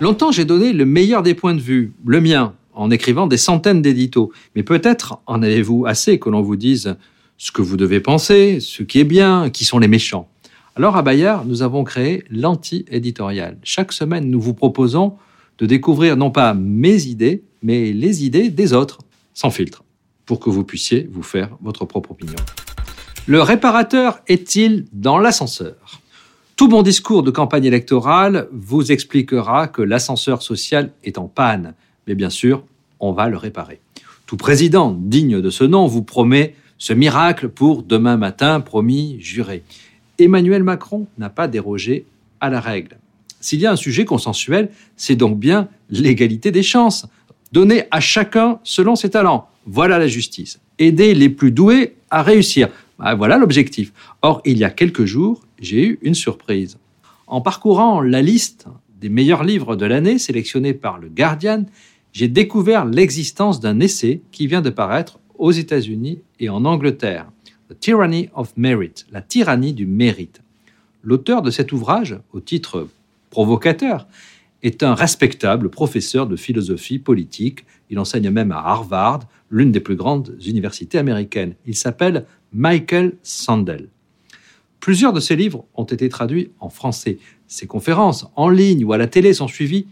Longtemps, j'ai donné le meilleur des points de vue, le mien, en écrivant des centaines d'éditos. Mais peut-être en avez-vous assez que l'on vous dise ce que vous devez penser, ce qui est bien, qui sont les méchants. Alors à Bayard, nous avons créé l'anti-éditorial. Chaque semaine, nous vous proposons de découvrir non pas mes idées, mais les idées des autres, sans filtre, pour que vous puissiez vous faire votre propre opinion. Le réparateur est-il dans l'ascenseur? Tout bon discours de campagne électorale vous expliquera que l'ascenseur social est en panne, mais bien sûr, on va le réparer. Tout président digne de ce nom vous promet ce miracle pour demain matin, promis, juré. Emmanuel Macron n'a pas dérogé à la règle. S'il y a un sujet consensuel, c'est donc bien l'égalité des chances. Donner à chacun selon ses talents. Voilà la justice. Aider les plus doués à réussir. Ah, voilà l'objectif. Or, il y a quelques jours, j'ai eu une surprise. En parcourant la liste des meilleurs livres de l'année sélectionnés par le Guardian, j'ai découvert l'existence d'un essai qui vient de paraître aux États-Unis et en Angleterre. The Tyranny of Merit, la tyrannie du mérite. L'auteur de cet ouvrage, au titre provocateur, est un respectable professeur de philosophie politique. Il enseigne même à Harvard, l'une des plus grandes universités américaines. Il s'appelle Michael Sandel. Plusieurs de ses livres ont été traduits en français. Ses conférences en ligne ou à la télé sont suivies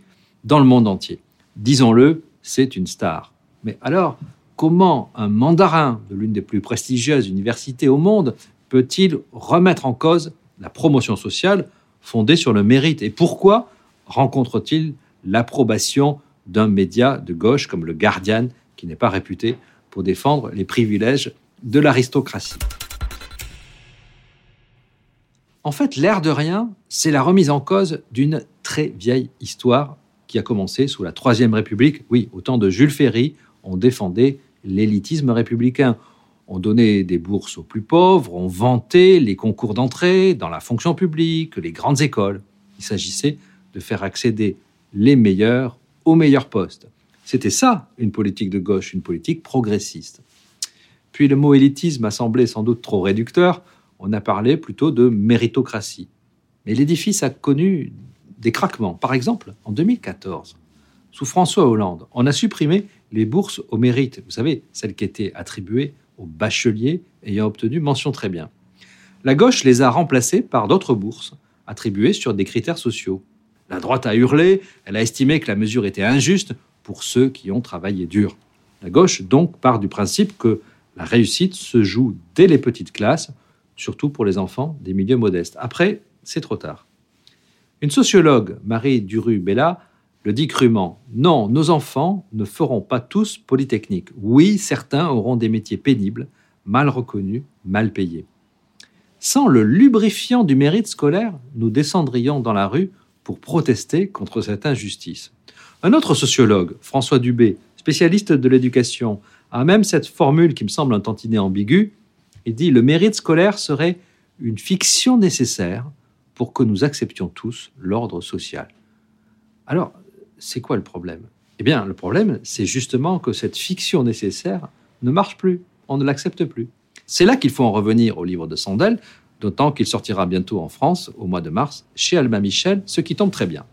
dans le monde entier. Disons-le, c'est une star. Mais alors, comment un mandarin de l'une des plus prestigieuses universités au monde peut-il remettre en cause la promotion sociale fondée sur le mérite? Et pourquoi rencontre-t-il l'approbation d'un média de gauche comme le Guardian, qui n'est pas réputé pour défendre les privilèges de l'aristocratie? En fait, l'air de rien, c'est la remise en cause d'une très vieille histoire qui a commencé sous la Troisième République, oui, au temps de Jules Ferry, on défendait l'élitisme républicain. On donnait des bourses aux plus pauvres, on vantait les concours d'entrée dans la fonction publique, les grandes écoles. Il s'agissait de faire accéder les meilleurs aux meilleurs postes. C'était ça, une politique de gauche, une politique progressiste. Puis le mot élitisme a semblé sans doute trop réducteur, on a parlé plutôt de méritocratie. Mais l'édifice a connu des craquements. Par exemple, en 2014, sous François Hollande, on a supprimé les bourses au mérite, vous savez, celles qui étaient attribuées aux bacheliers ayant obtenu mention très bien. La gauche les a remplacées par d'autres bourses, attribuées sur des critères sociaux. La droite a hurlé, elle a estimé que la mesure était injuste pour ceux qui ont travaillé dur. La gauche donc part du principe que la réussite se joue dès les petites classes, surtout pour les enfants des milieux modestes. Après, c'est trop tard. Une sociologue, Marie Duru-Bella, le dit crûment. Non, nos enfants ne feront pas tous Polytechnique. Oui, certains auront des métiers pénibles, mal reconnus, mal payés. Sans le lubrifiant du mérite scolaire, nous descendrions dans la rue pour protester contre cette injustice. Un autre sociologue, François Dubé, spécialiste de l'éducation, a même cette formule qui me semble un tantinet ambiguë. Il dit Le mérite scolaire serait une fiction nécessaire pour que nous acceptions tous l'ordre social. Alors, c'est quoi le problème? Eh bien, le problème, c'est justement que cette fiction nécessaire ne marche plus, on ne l'accepte plus. C'est là qu'il faut en revenir au livre de Sandel, d'autant qu'il sortira bientôt en France, au mois de mars, chez Albin Michel, ce qui tombe très bien.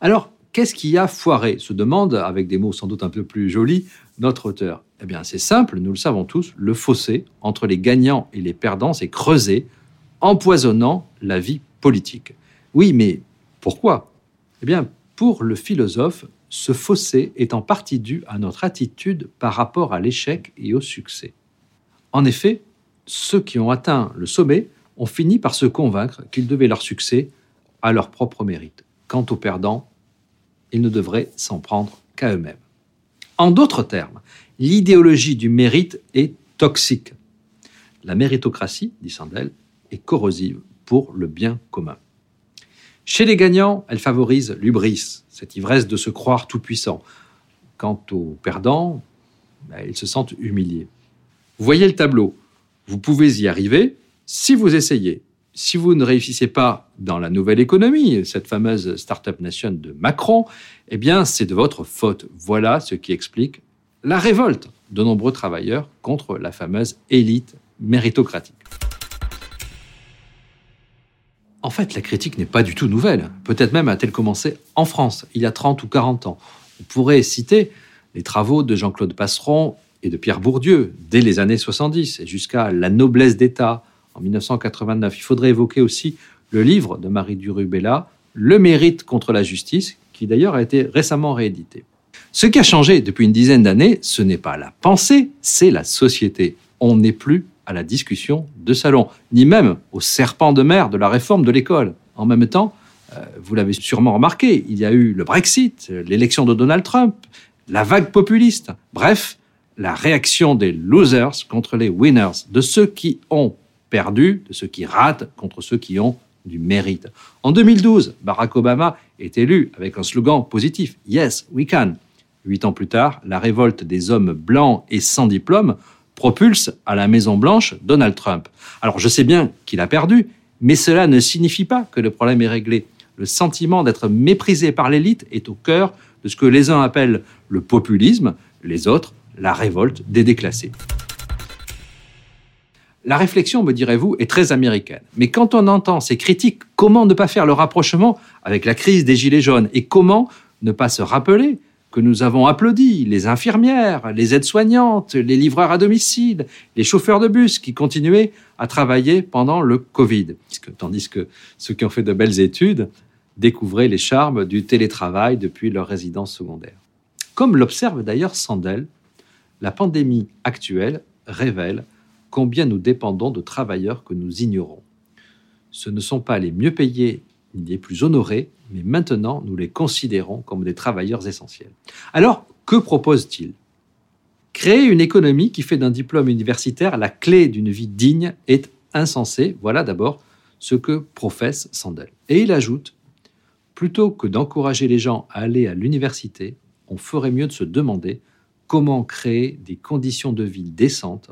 Alors, qu'est-ce qui a foiré se demande, avec des mots sans doute un peu plus jolis, notre auteur. Eh bien, c'est simple, nous le savons tous, le fossé entre les gagnants et les perdants s'est creusé, empoisonnant la vie politique. Oui, mais pourquoi? Eh bien, pour le philosophe, ce fossé est en partie dû à notre attitude par rapport à l'échec et au succès. En effet, ceux qui ont atteint le sommet ont fini par se convaincre qu'ils devaient leur succès à leur propre mérite. Quant aux perdants, ils ne devraient s'en prendre qu'à eux-mêmes. En d'autres termes, l'idéologie du mérite est toxique. La méritocratie, dit Sandel, est corrosive pour le bien commun. Chez les gagnants, elle favorise l'ubris, cette ivresse de se croire tout-puissant. Quant aux perdants, ben, ils se sentent humiliés. Vous voyez le tableau. Vous pouvez y arriver si vous essayez. Si vous ne réussissez pas dans la nouvelle économie, cette fameuse Startup Nation de Macron, eh bien, c'est de votre faute. Voilà ce qui explique la révolte de nombreux travailleurs contre la fameuse élite méritocratique. En fait, la critique n'est pas du tout nouvelle. Peut-être même a-t-elle commencé en France, il y a 30 ou 40 ans. On pourrait citer les travaux de Jean-Claude Passeron et de Pierre Bourdieu dès les années 70 et jusqu'à La noblesse d'État en 1989. Il faudrait évoquer aussi le livre de Marie Durubella, Le mérite contre la justice, qui d'ailleurs a été récemment réédité. Ce qui a changé depuis une dizaine d'années, ce n'est pas la pensée, c'est la société. On n'est plus à la discussion de salon, ni même au serpent de mer de la réforme de l'école. En même temps, euh, vous l'avez sûrement remarqué, il y a eu le Brexit, l'élection de Donald Trump, la vague populiste, bref, la réaction des losers contre les winners, de ceux qui ont perdu, de ceux qui ratent contre ceux qui ont du mérite. En 2012, Barack Obama est élu avec un slogan positif, Yes, we can. Huit ans plus tard, la révolte des hommes blancs et sans diplôme propulse à la Maison-Blanche Donald Trump. Alors je sais bien qu'il a perdu, mais cela ne signifie pas que le problème est réglé. Le sentiment d'être méprisé par l'élite est au cœur de ce que les uns appellent le populisme, les autres la révolte des déclassés. La réflexion, me direz-vous, est très américaine. Mais quand on entend ces critiques, comment ne pas faire le rapprochement avec la crise des Gilets jaunes Et comment ne pas se rappeler que nous avons applaudi les infirmières, les aides-soignantes, les livreurs à domicile, les chauffeurs de bus qui continuaient à travailler pendant le Covid? Tandis que ceux qui ont fait de belles études découvraient les charmes du télétravail depuis leur résidence secondaire. Comme l'observe d'ailleurs Sandel, la pandémie actuelle révèle combien nous dépendons de travailleurs que nous ignorons. Ce ne sont pas les mieux payés ni les plus honorés, mais maintenant nous les considérons comme des travailleurs essentiels. Alors, que propose-t-il? Créer une économie qui fait d'un diplôme universitaire la clé d'une vie digne est insensé. Voilà d'abord ce que professe Sandel. Et il ajoute, plutôt que d'encourager les gens à aller à l'université, on ferait mieux de se demander comment créer des conditions de vie décentes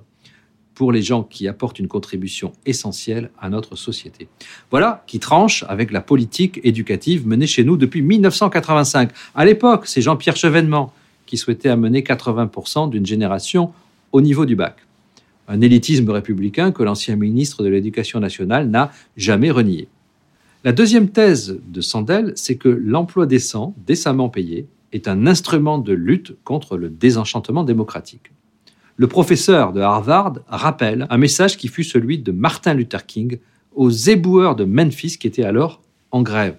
pour les gens qui apportent une contribution essentielle à notre société. Voilà qui tranche avec la politique éducative menée chez nous depuis 1985. À l'époque, c'est Jean-Pierre Chevènement qui souhaitait amener 80% d'une génération au niveau du bac. Un élitisme républicain que l'ancien ministre de l'Éducation nationale n'a jamais renié. La deuxième thèse de Sandel, c'est que l'emploi décent, décemment payé, est un instrument de lutte contre le désenchantement démocratique le professeur de Harvard rappelle un message qui fut celui de Martin Luther King aux éboueurs de Memphis qui étaient alors en grève.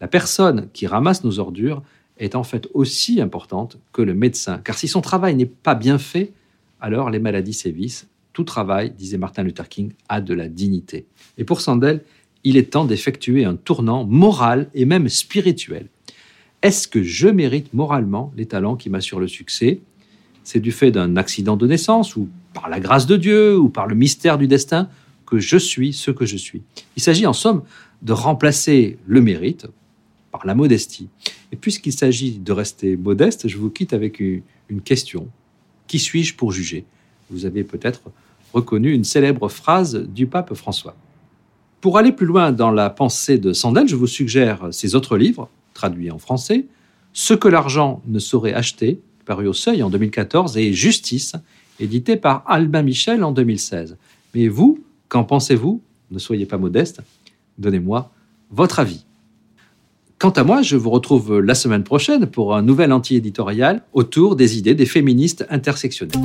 La personne qui ramasse nos ordures est en fait aussi importante que le médecin, car si son travail n'est pas bien fait, alors les maladies sévissent. Tout travail, disait Martin Luther King, a de la dignité. Et pour Sandel, il est temps d'effectuer un tournant moral et même spirituel. Est-ce que je mérite moralement les talents qui m'assurent le succès? C'est du fait d'un accident de naissance ou par la grâce de Dieu ou par le mystère du destin que je suis ce que je suis. Il s'agit en somme de remplacer le mérite par la modestie. Et puisqu'il s'agit de rester modeste, je vous quitte avec une question. Qui suis-je pour juger? Vous avez peut-être reconnu une célèbre phrase du pape François. Pour aller plus loin dans la pensée de Sandel, je vous suggère ses autres livres, traduits en français, Ce que l'argent ne saurait acheter paru au Seuil en 2014, et Justice, édité par Albin Michel en 2016. Mais vous, qu'en pensez-vous? Ne soyez pas modeste, donnez-moi votre avis. Quant à moi, je vous retrouve la semaine prochaine pour un nouvel anti-éditorial autour des idées des féministes intersectionnelles.